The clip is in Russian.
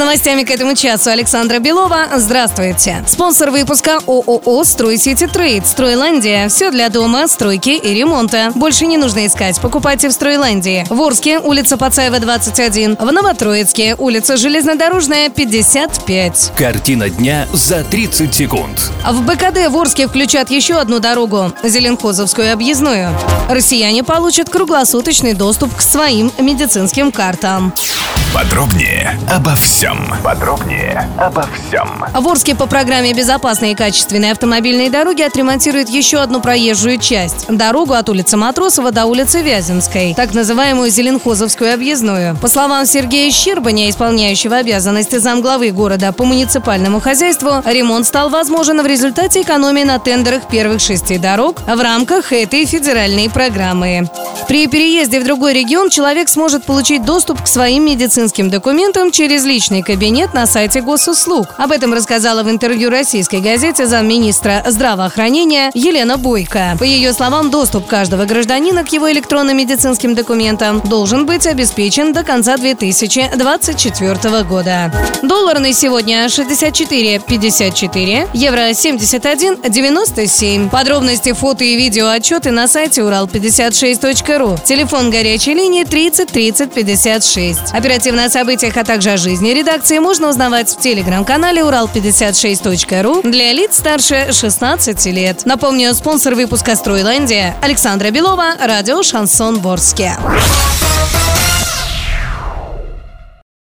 Новостями к этому часу Александра Белова. Здравствуйте. Спонсор выпуска ООО «Стройсити Трейд». «Стройландия». Все для дома, стройки и ремонта. Больше не нужно искать. Покупайте в «Стройландии». В Орске, улица Пацаева, 21. В Новотроицке, улица Железнодорожная, 55. Картина дня за 30 секунд. В БКД в Орске включат еще одну дорогу – Зеленхозовскую объездную. Россияне получат круглосуточный доступ к своим медицинским картам. Подробнее обо всем. Подробнее обо всем. В Орске по программе «Безопасные и качественные автомобильные дороги» отремонтируют еще одну проезжую часть – дорогу от улицы Матросова до улицы Вяземской, так называемую Зеленхозовскую объездную. По словам Сергея Щербаня, исполняющего обязанности замглавы города по муниципальному хозяйству, ремонт стал возможен в результате экономии на тендерах первых шести дорог в рамках этой федеральной программы. При переезде в другой регион человек сможет получить доступ к своим медицинским документам через личный кабинет на сайте госуслуг. Об этом рассказала в интервью российской газете замминистра здравоохранения Елена Бойко. По ее словам, доступ каждого гражданина к его электронным медицинским документам должен быть обеспечен до конца 2024 года. Доллар на сегодня 64,54, евро 71,97. Подробности, фото и видео отчеты на сайте урал56.ру. Телефон горячей линии 30 30 56. Оперативно о событиях, а также о жизни редакции можно узнавать в телеграм-канале урал56.ру для лиц старше 16 лет. Напомню, спонсор выпуска «Стройландия» Александра Белова, радио «Шансон Ворске».